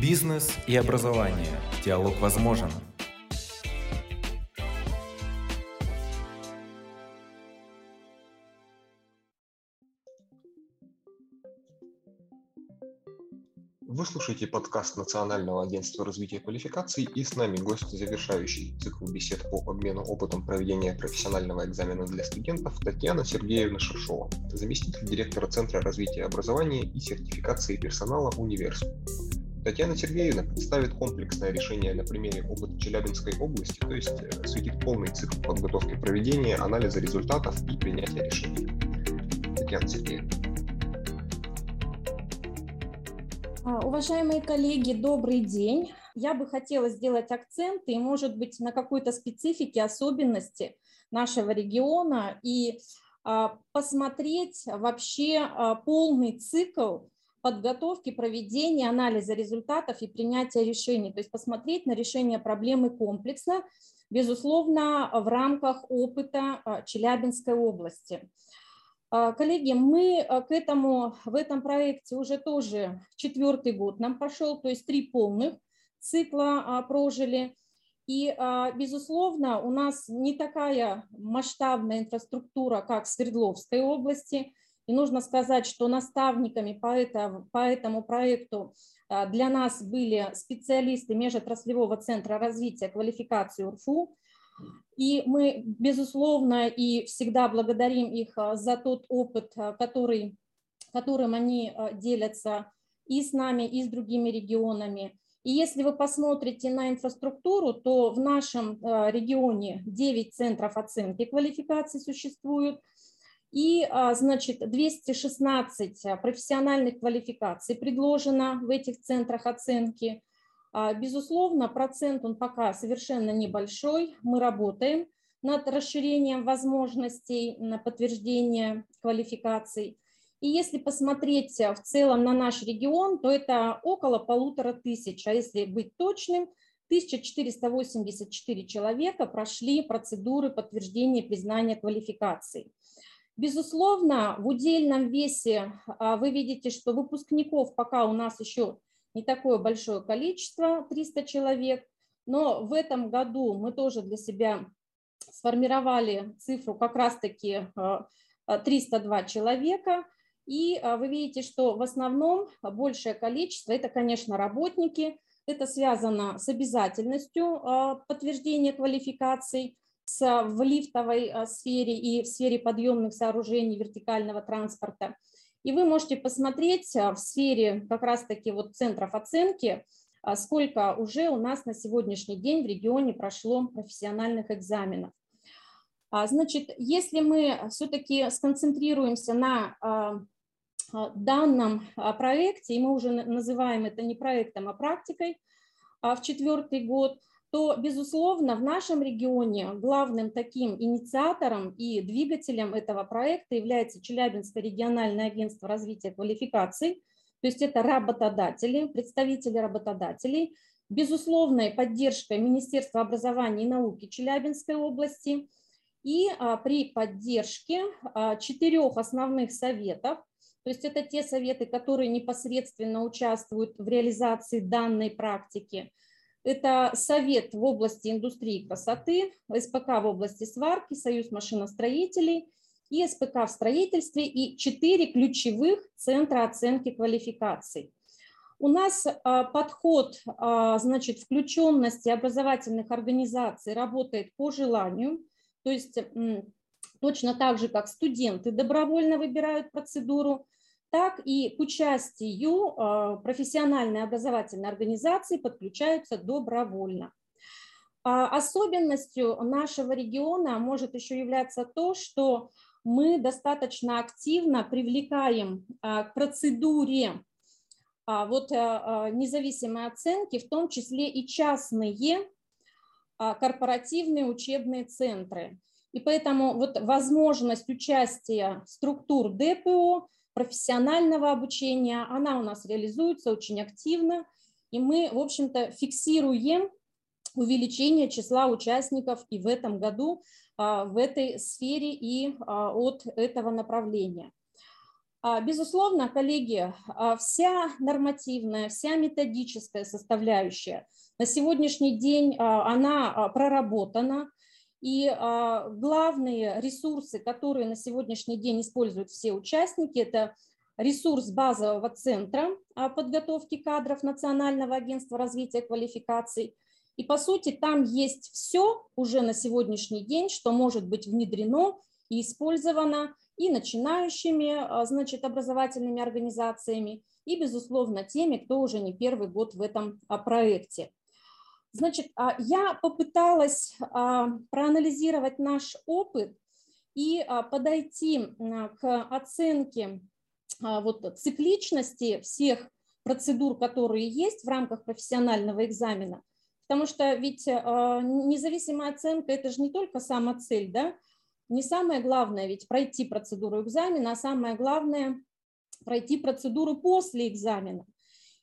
Бизнес и образование. Диалог возможен. Вы слушаете подкаст Национального агентства развития квалификаций и с нами гость, завершающий цикл бесед по обмену опытом проведения профессионального экзамена для студентов Татьяна Сергеевна Шершова, заместитель директора Центра развития образования и сертификации персонала «Универс». Татьяна Сергеевна представит комплексное решение на примере опыта Челябинской области, то есть э, осветит полный цикл подготовки проведения, анализа результатов и принятия решений. Татьяна Сергеевна. А, уважаемые коллеги, добрый день. Я бы хотела сделать акценты и, может быть, на какой-то специфике, особенности нашего региона и а, посмотреть вообще а, полный цикл подготовки, проведения, анализа результатов и принятия решений, то есть посмотреть на решение проблемы комплексно, безусловно, в рамках опыта а, Челябинской области. А, коллеги, мы а, к этому, в этом проекте уже тоже четвертый год нам пошел, то есть три полных цикла прожили. И, безусловно, у нас не такая масштабная инфраструктура, как в Свердловской области – и нужно сказать, что наставниками по, это, по этому проекту а, для нас были специалисты Межотраслевого центра развития квалификации УРФУ. И мы, безусловно, и всегда благодарим их а, за тот опыт, а, который, которым они делятся и с нами, и с другими регионами. И если вы посмотрите на инфраструктуру, то в нашем регионе 9 центров оценки квалификации существуют – и, а, значит, 216 а, профессиональных квалификаций предложено в этих центрах оценки. А, безусловно, процент он пока совершенно небольшой. Мы работаем над расширением возможностей на подтверждение квалификаций. И если посмотреть в целом на наш регион, то это около полутора тысяч, а если быть точным, 1484 человека прошли процедуры подтверждения признания квалификаций. Безусловно, в удельном весе а, вы видите, что выпускников пока у нас еще не такое большое количество, 300 человек, но в этом году мы тоже для себя сформировали цифру как раз-таки 302 а, человека, и а, вы видите, что в основном большее количество – это, конечно, работники, это связано с обязательностью подтверждения квалификаций, в лифтовой а, сфере и в сфере подъемных сооружений вертикального транспорта. И вы можете посмотреть а, в сфере как раз-таки вот центров оценки, а, сколько уже у нас на сегодняшний день в регионе прошло профессиональных экзаменов. Значит, если мы все-таки сконцентрируемся на данном проекте, и мы уже называем это не проектом, а практикой в четвертый год, то, безусловно, в нашем регионе главным таким инициатором и двигателем этого проекта является Челябинское региональное агентство развития квалификаций, то есть это работодатели, представители работодателей, безусловной поддержкой Министерства образования и науки Челябинской области. И а, при поддержке а, четырех основных советов, то есть это те советы, которые непосредственно участвуют в реализации данной практики – это Совет в области индустрии красоты, СПК в области сварки, Союз машиностроителей и СПК в строительстве и четыре ключевых центра оценки квалификаций. У нас а, подход а, значит, включенности образовательных организаций работает по желанию, то есть точно так же, как студенты добровольно выбирают процедуру, так и к участию а, профессиональной образовательной организации подключаются добровольно. А особенностью нашего региона может еще являться то, что мы достаточно активно привлекаем а, к процедуре вот независимой оценки, в том числе и частные корпоративные учебные центры. И поэтому вот возможность участия структур ДПО профессионального обучения, она у нас реализуется очень активно, и мы, в общем-то, фиксируем увеличение числа участников и в этом году а, в этой сфере и а, от этого направления. А, безусловно, коллеги, вся нормативная, вся методическая составляющая на сегодняшний день она проработана, и главные ресурсы, которые на сегодняшний день используют все участники, это ресурс базового центра подготовки кадров Национального агентства развития квалификаций. И по сути там есть все уже на сегодняшний день, что может быть внедрено и использовано и начинающими а, значит, образовательными организациями, и, безусловно, теми, кто уже не первый год в этом а, проекте. Значит, а, я попыталась проанализировать наш опыт и подойти к оценке вот, цикличности всех процедур, которые есть в рамках профессионального экзамена. Потому что ведь независимая оценка – это же не только сама цель, да, не самое главное ведь пройти процедуру экзамена, а самое главное пройти процедуру после экзамена.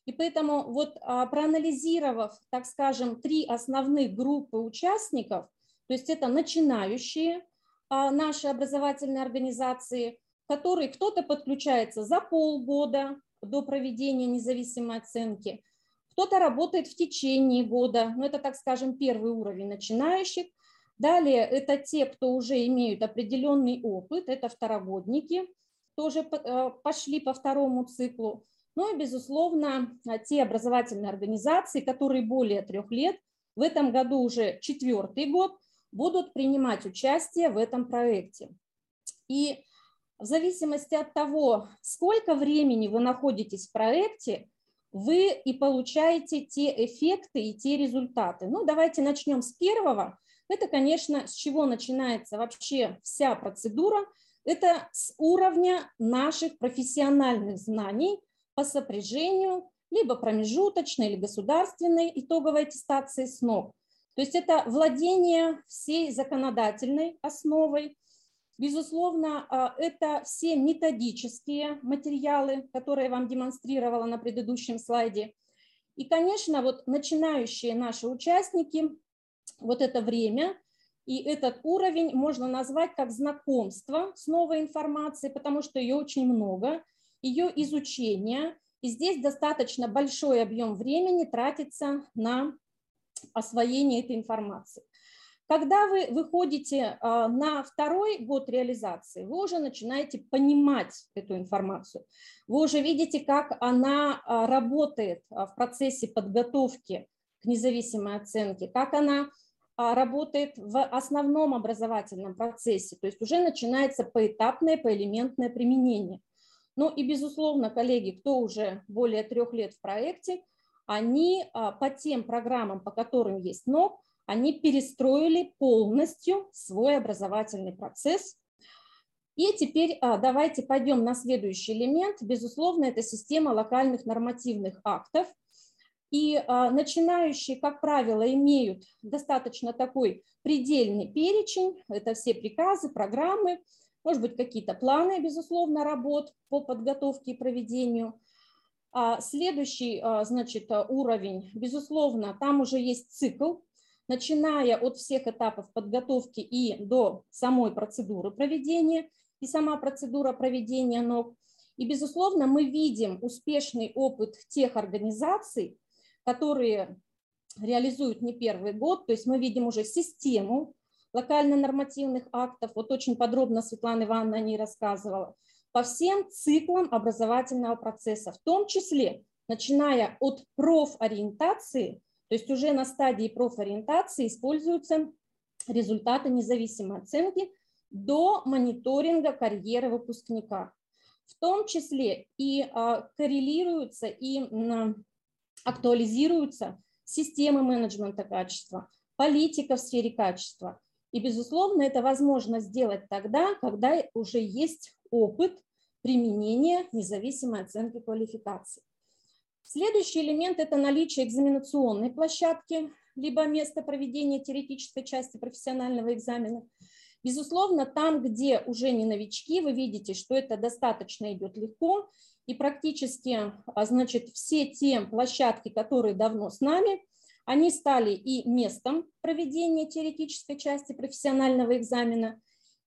И поэтому вот а, проанализировав, так скажем, три основных группы участников, то есть это начинающие а, наши образовательные организации, которые кто-то подключается за полгода до проведения независимой оценки, кто-то работает в течение года, ну это, так скажем, первый уровень начинающих, Далее это те, кто уже имеют определенный опыт, это второгодники, тоже э, пошли по второму циклу. Ну и, безусловно, те образовательные организации, которые более трех лет, в этом году уже четвертый год, будут принимать участие в этом проекте. И в зависимости от того, сколько времени вы находитесь в проекте, вы и получаете те эффекты и те результаты. Ну, давайте начнем с первого. Это, конечно, с чего начинается вообще вся процедура, это с уровня наших профессиональных знаний по сопряжению либо промежуточной или государственной итоговой аттестации СНОП. То есть это владение всей законодательной основой. Безусловно, а, это все методические материалы, которые я вам демонстрировала на предыдущем слайде. И, конечно, вот начинающие наши участники вот это время и этот уровень можно назвать как знакомство с новой информацией, потому что ее очень много, ее изучение, и здесь достаточно большой объем времени тратится на освоение этой информации. Когда вы выходите а, на второй год реализации, вы уже начинаете понимать эту информацию. Вы уже видите, как она а, работает а, в процессе подготовки к независимой оценке, как она работает в основном образовательном процессе, то есть уже начинается поэтапное, поэлементное применение. Ну и, безусловно, коллеги, кто уже более трех лет в проекте, они а, по тем программам, по которым есть НОК, они перестроили полностью свой образовательный процесс. И теперь а, давайте пойдем на следующий элемент. Безусловно, это система локальных нормативных актов – и а, начинающие, как правило, имеют достаточно такой предельный перечень. Это все приказы, программы, может быть, какие-то планы, безусловно, работ по подготовке и проведению. А следующий, а, значит, уровень, безусловно, там уже есть цикл, начиная от всех этапов подготовки и до самой процедуры проведения, и сама процедура проведения ног. И, безусловно, мы видим успешный опыт тех организаций, которые реализуют не первый год, то есть мы видим уже систему локально-нормативных актов, вот очень подробно Светлана Ивановна о ней рассказывала, по всем циклам образовательного процесса, в том числе начиная от профориентации, то есть уже на стадии профориентации используются результаты независимой оценки до мониторинга карьеры выпускника. В том числе и а, коррелируются и актуализируются системы менеджмента качества, политика в сфере качества. И, безусловно, это возможно сделать тогда, когда уже есть опыт применения независимой оценки квалификации. Следующий элемент – это наличие экзаменационной площадки, либо место проведения теоретической части профессионального экзамена. Безусловно, там, где уже не новички, вы видите, что это достаточно идет легко, и практически, а, значит, все те площадки, которые давно с нами, они стали и местом проведения теоретической части профессионального экзамена,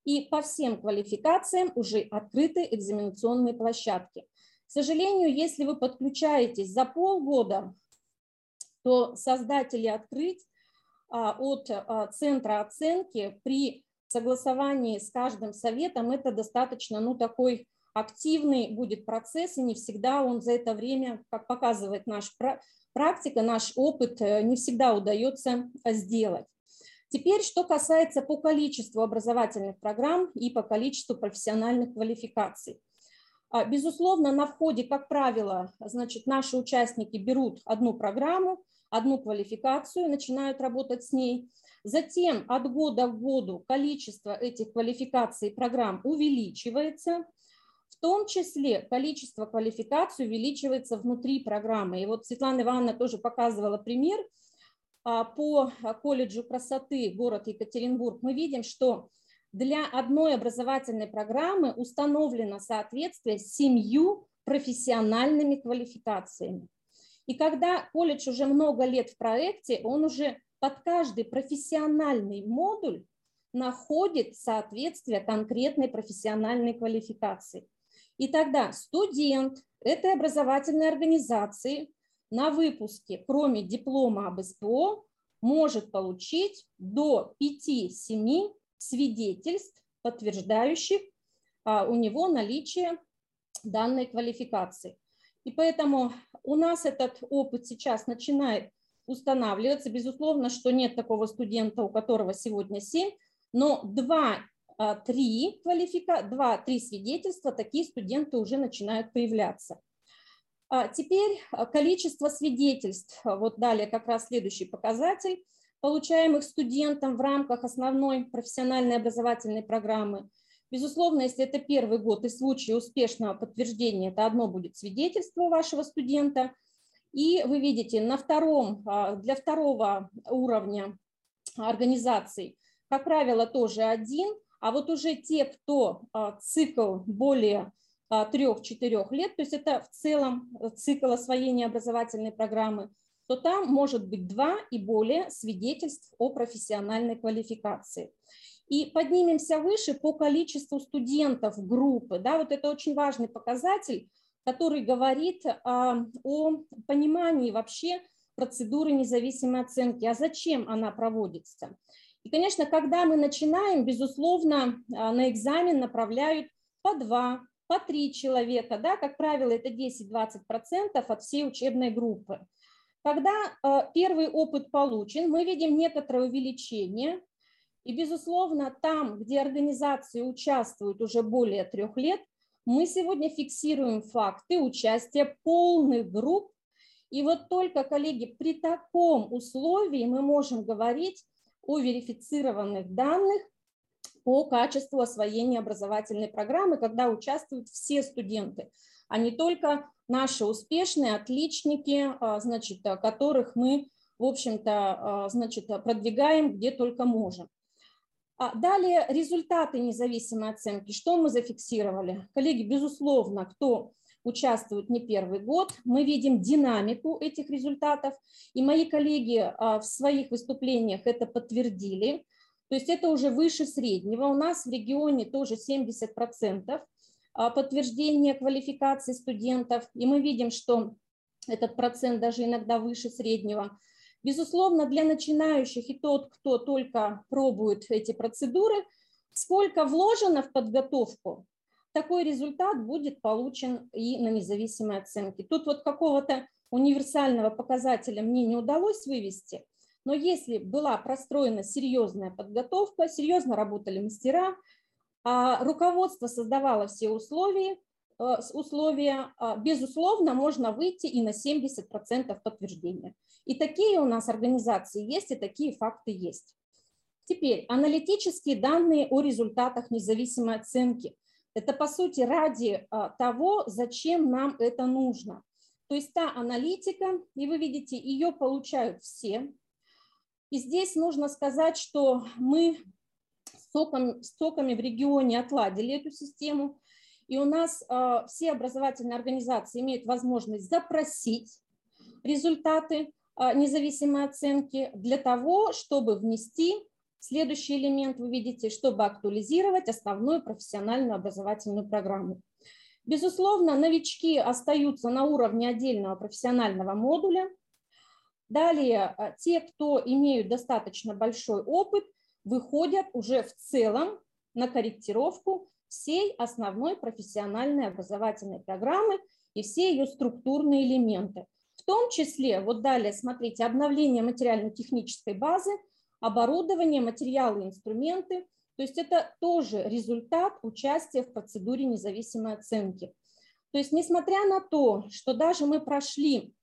И по всем квалификациям уже открыты экзаменационные площадки. К сожалению, если вы подключаетесь за полгода, то создатели открыть а, от а, центра оценки при согласовании с каждым советом это достаточно ну, такой активный будет процесс, и не всегда он за это время, как показывает наша практика, наш опыт, э, не всегда удается сделать. Теперь, что касается по количеству образовательных программ и по количеству профессиональных квалификаций. А, безусловно, на входе, как правило, значит, наши участники берут одну программу, одну квалификацию, начинают работать с ней. Затем от года к году количество этих квалификаций и программ увеличивается. Том числе количество квалификаций увеличивается внутри программы. И вот Светлана Ивановна тоже показывала пример а, по колледжу красоты город Екатеринбург. Мы видим, что для одной образовательной программы установлено соответствие семью профессиональными квалификациями. И когда колледж уже много лет в проекте, он уже под каждый профессиональный модуль находит соответствие конкретной профессиональной квалификации. И тогда студент этой образовательной организации на выпуске, кроме диплома об СПО, может получить до 5-7 свидетельств, подтверждающих а, у него наличие данной квалификации. И поэтому у нас этот опыт сейчас начинает устанавливаться. Безусловно, что нет такого студента, у которого сегодня 7, но 2-3 а, квалифика... 2-3 свидетельства такие студенты уже начинают появляться. А теперь количество свидетельств. Вот далее как раз следующий показатель получаемых студентам в рамках основной профессиональной образовательной программы. Безусловно, если это первый год и случай успешного подтверждения, это одно будет свидетельство вашего студента. И вы видите, на втором, а, для второго уровня организаций, как правило, тоже один, а вот уже те, кто а, цикл более а, трех-четырех лет, то есть это в целом цикл освоения образовательной программы, то там может быть два и более свидетельств о профессиональной квалификации. И поднимемся выше по количеству студентов группы. Да, вот это очень важный показатель, который говорит а, о понимании вообще процедуры независимой оценки, а зачем она проводится. И, конечно, когда мы начинаем, безусловно, а, на экзамен направляют по два, по три человека, да, как правило, это 10-20% от всей учебной группы. Когда э, первый опыт получен, мы видим некоторое увеличение. И, безусловно, там, где организации участвуют уже более трех лет, мы сегодня фиксируем факты участия полных групп. И вот только, коллеги, при таком условии мы можем говорить о верифицированных данных по качеству освоения образовательной программы, когда участвуют все студенты, а не только наши успешные отличники, а, значит, которых мы, в общем-то, а, значит, продвигаем где только можем. А далее результаты независимой оценки. Что мы зафиксировали? Коллеги, безусловно, кто участвует не первый год, мы видим динамику этих результатов, и мои коллеги в своих выступлениях это подтвердили. То есть это уже выше среднего. У нас в регионе тоже 70% а, подтверждение квалификации студентов, и мы видим, что этот процент даже иногда выше среднего. Безусловно, для начинающих и тот, кто только пробует эти процедуры, сколько вложено в подготовку, такой результат будет получен и на независимой оценке. Тут вот какого-то универсального показателя мне не удалось вывести, но если была простроена серьезная подготовка, серьезно работали мастера, а руководство создавало все условия, э, условия, а, безусловно, можно выйти и на 70% подтверждения. И такие у нас организации есть, и такие факты есть. Теперь аналитические данные о результатах независимой оценки. Это, по сути, ради а, того, зачем нам это нужно. То есть та аналитика, и вы видите, ее получают все. И здесь нужно сказать, что мы соком, соками в регионе отладили эту систему, и у нас э, все образовательные организации имеют возможность запросить результаты э, независимой оценки для того, чтобы внести Следующий элемент вы видите, чтобы актуализировать основную профессиональную образовательную программу. Безусловно, новички остаются на уровне отдельного профессионального модуля. Далее, а, те, кто имеют достаточно большой опыт, выходят уже в целом на корректировку всей основной профессиональной образовательной программы и все ее структурные элементы. В том числе, вот далее, смотрите, обновление материально-технической базы, оборудование, материалы, инструменты. То есть это тоже результат участия в процедуре независимой оценки. То есть несмотря на то, что даже мы прошли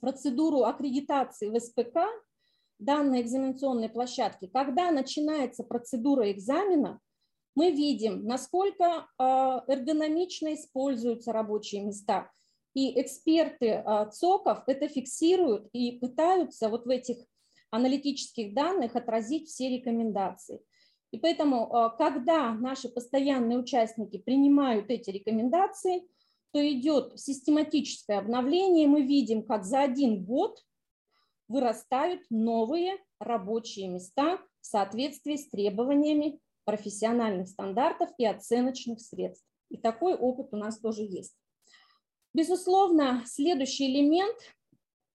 процедуру аккредитации в СПК, данной экзаменационной площадки, когда начинается процедура экзамена, мы видим, насколько а, эргономично используются рабочие места. И эксперты а, ЦОКов это фиксируют и пытаются вот в этих аналитических данных отразить все рекомендации. И поэтому, а, когда наши постоянные участники принимают эти рекомендации, то идет систематическое обновление, мы видим, как за один год вырастают новые рабочие места в соответствии с требованиями профессиональных стандартов и оценочных средств. И такой опыт у нас тоже есть. Безусловно, следующий элемент, э, э,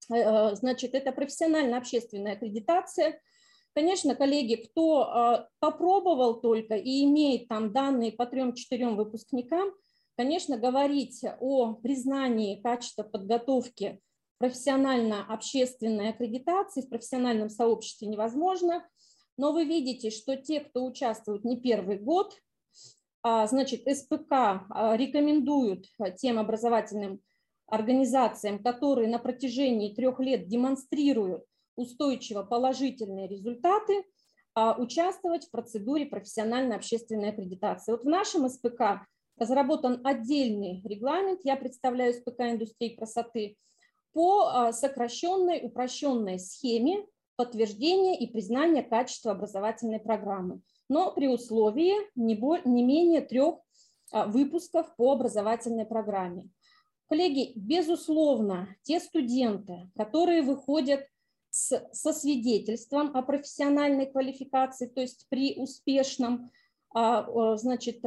значит, это профессионально-общественная аккредитация. Конечно, коллеги, кто э, попробовал только и имеет там данные по трем-четырем выпускникам, конечно, говорить о признании качества подготовки профессионально-общественной аккредитации в профессиональном сообществе невозможно. Но вы видите, что те, кто участвует не первый год, а, значит, СПК а, рекомендуют тем образовательным организациям, которые на протяжении трех лет демонстрируют устойчиво положительные результаты, а, участвовать в процедуре профессионально-общественной аккредитации. Вот в нашем СПК разработан отдельный регламент, я представляю СПК индустрии красоты, по сокращенной, упрощенной схеме подтверждения и признания качества образовательной программы, но при условии не, более, не менее трех а, выпусков по образовательной программе. Коллеги, безусловно, те студенты, которые выходят с, со свидетельством о профессиональной квалификации, то есть при успешном а, значит,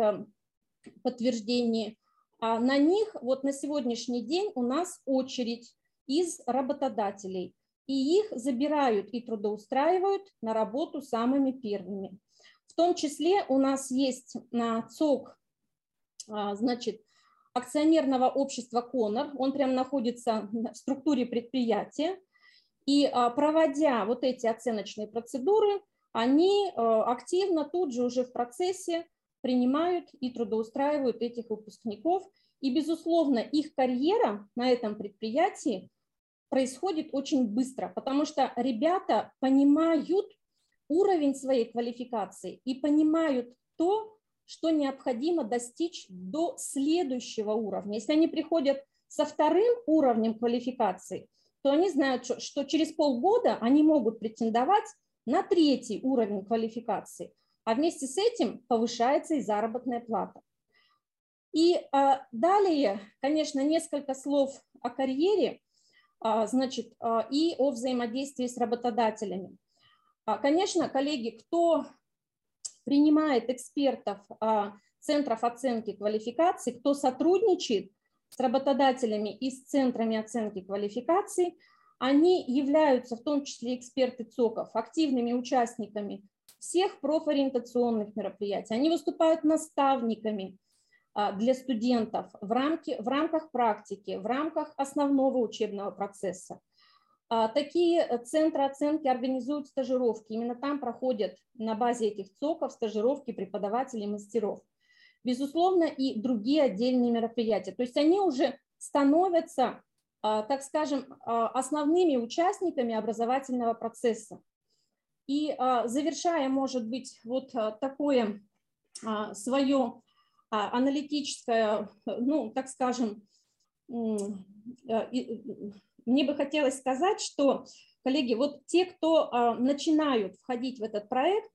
подтверждении, а на них вот на сегодняшний день у нас очередь из работодателей и их забирают и трудоустраивают на работу самыми первыми. В том числе у нас есть на ЦОК, а, значит, акционерного общества «Конор», он прям находится в структуре предприятия, и а, проводя вот эти оценочные процедуры, они а, активно тут же уже в процессе принимают и трудоустраивают этих выпускников. И, безусловно, их карьера на этом предприятии происходит очень быстро, потому что ребята понимают уровень своей квалификации и понимают то, что необходимо достичь до следующего уровня. Если они приходят со вторым уровнем квалификации, то они знают, что через полгода они могут претендовать на третий уровень квалификации, а вместе с этим повышается и заработная плата. И а, далее, конечно, несколько слов о карьере. А, значит, а, и о взаимодействии с работодателями. Конечно, коллеги, кто принимает экспертов центров оценки квалификации, кто сотрудничает с работодателями и с центрами оценки квалификации, они являются, в том числе эксперты ЦОКов, активными участниками всех профориентационных мероприятий. Они выступают наставниками, а, для студентов в, рамке, в рамках практики, в рамках основного учебного процесса. А, такие центры оценки организуют стажировки. Именно там проходят на базе этих ЦОКов стажировки преподавателей мастеров. Безусловно, и другие отдельные мероприятия. То есть они уже становятся, а, так скажем, основными участниками образовательного процесса. И завершая, может быть, вот такое свое а, аналитическая, ну, так скажем, э, мне бы хотелось сказать, что, коллеги, вот те, кто а, начинают входить в этот проект,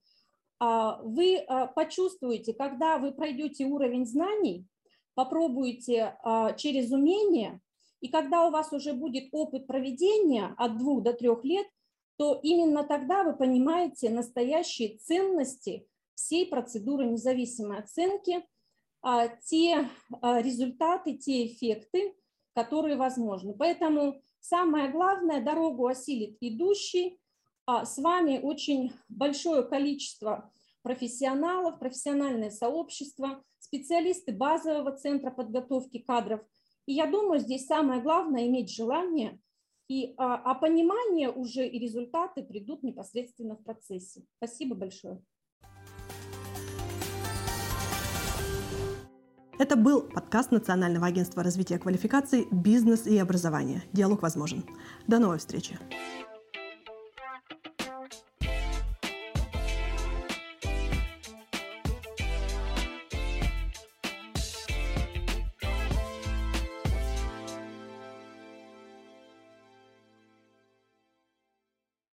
а, вы почувствуете, когда вы пройдете уровень знаний, попробуете через умение, и когда у вас уже будет опыт проведения от двух до трех лет, то именно тогда вы понимаете настоящие ценности всей процедуры независимой оценки, а, те а, результаты, те эффекты, которые возможны. Поэтому самое главное, дорогу осилит идущий. А с вами очень большое количество профессионалов, профессиональное сообщество, специалисты базового центра подготовки кадров. И я думаю, здесь самое главное иметь желание, и, а, а понимание уже и результаты придут непосредственно в процессе. Спасибо большое. Это был подкаст Национального агентства развития квалификаций «Бизнес и образование». Диалог возможен. До новой встречи.